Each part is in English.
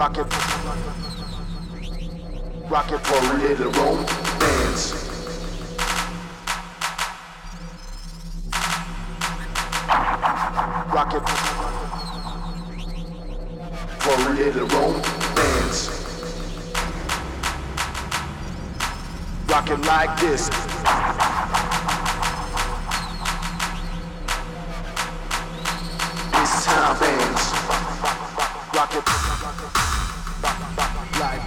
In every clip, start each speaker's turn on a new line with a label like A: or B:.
A: Rocket. Rocket parade around dance. Rocket. Parade around dance. Rocket like this.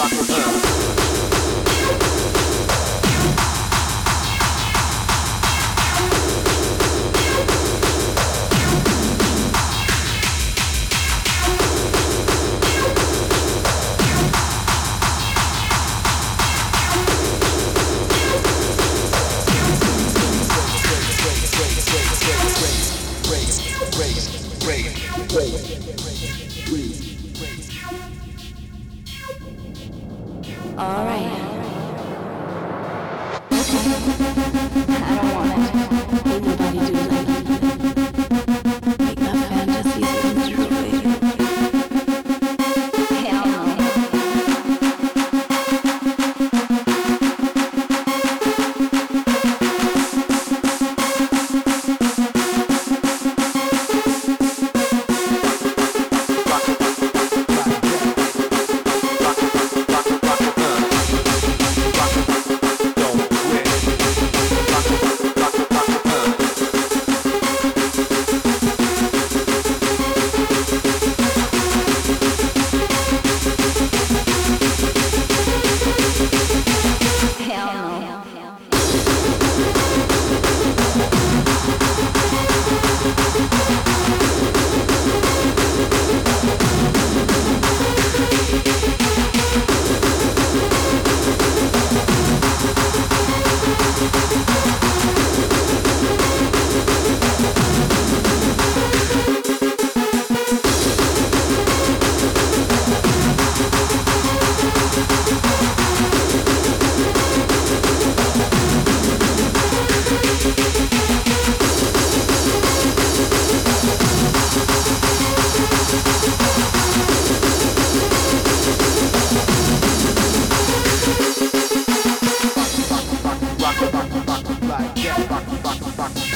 A: rock the earth.
B: All right.